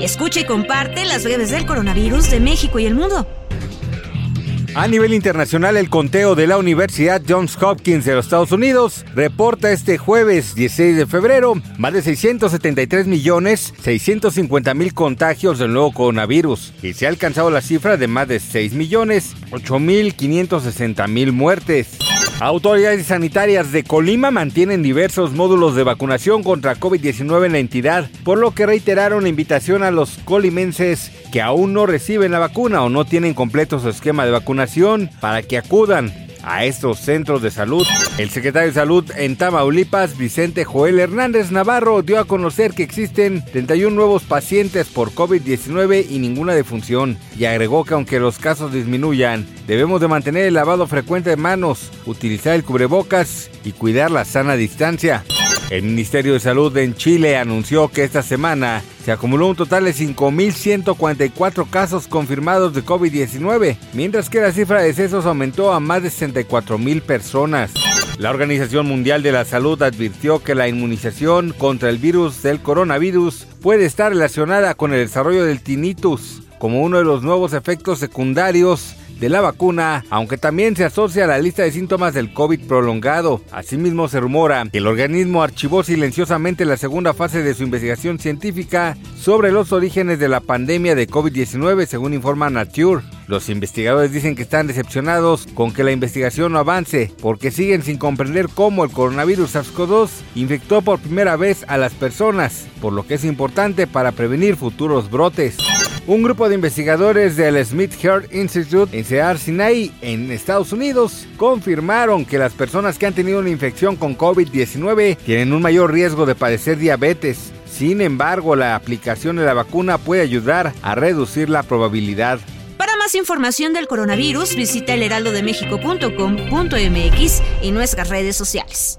Escucha y comparte las redes del coronavirus de México y el mundo. A nivel internacional, el conteo de la Universidad Johns Hopkins de los Estados Unidos reporta este jueves 16 de febrero más de 673 millones 650 mil contagios del nuevo coronavirus y se ha alcanzado la cifra de más de 6 millones 8 mil 560 mil muertes. Autoridades sanitarias de Colima mantienen diversos módulos de vacunación contra COVID-19 en la entidad, por lo que reiteraron la invitación a los colimenses que aún no reciben la vacuna o no tienen completo su esquema de vacunación para que acudan a estos centros de salud. El secretario de Salud en Tamaulipas, Vicente Joel Hernández Navarro, dio a conocer que existen 31 nuevos pacientes por COVID-19 y ninguna defunción, y agregó que aunque los casos disminuyan, debemos de mantener el lavado frecuente de manos, utilizar el cubrebocas y cuidar la sana distancia. El Ministerio de Salud en Chile anunció que esta semana se acumuló un total de 5.144 casos confirmados de COVID-19, mientras que la cifra de decesos aumentó a más de 64.000 personas. La Organización Mundial de la Salud advirtió que la inmunización contra el virus del coronavirus puede estar relacionada con el desarrollo del tinnitus como uno de los nuevos efectos secundarios de la vacuna, aunque también se asocia a la lista de síntomas del COVID prolongado. Asimismo, se rumora que el organismo archivó silenciosamente la segunda fase de su investigación científica sobre los orígenes de la pandemia de COVID-19, según informa Nature. Los investigadores dicen que están decepcionados con que la investigación no avance, porque siguen sin comprender cómo el coronavirus SARS-CoV-2 infectó por primera vez a las personas, por lo que es importante para prevenir futuros brotes. Un grupo de investigadores del Smith Heart Institute en Sear Sinai, en Estados Unidos, confirmaron que las personas que han tenido una infección con COVID-19 tienen un mayor riesgo de padecer diabetes. Sin embargo, la aplicación de la vacuna puede ayudar a reducir la probabilidad. Para más información del coronavirus, visita elheraldodemexico.com.mx y nuestras redes sociales.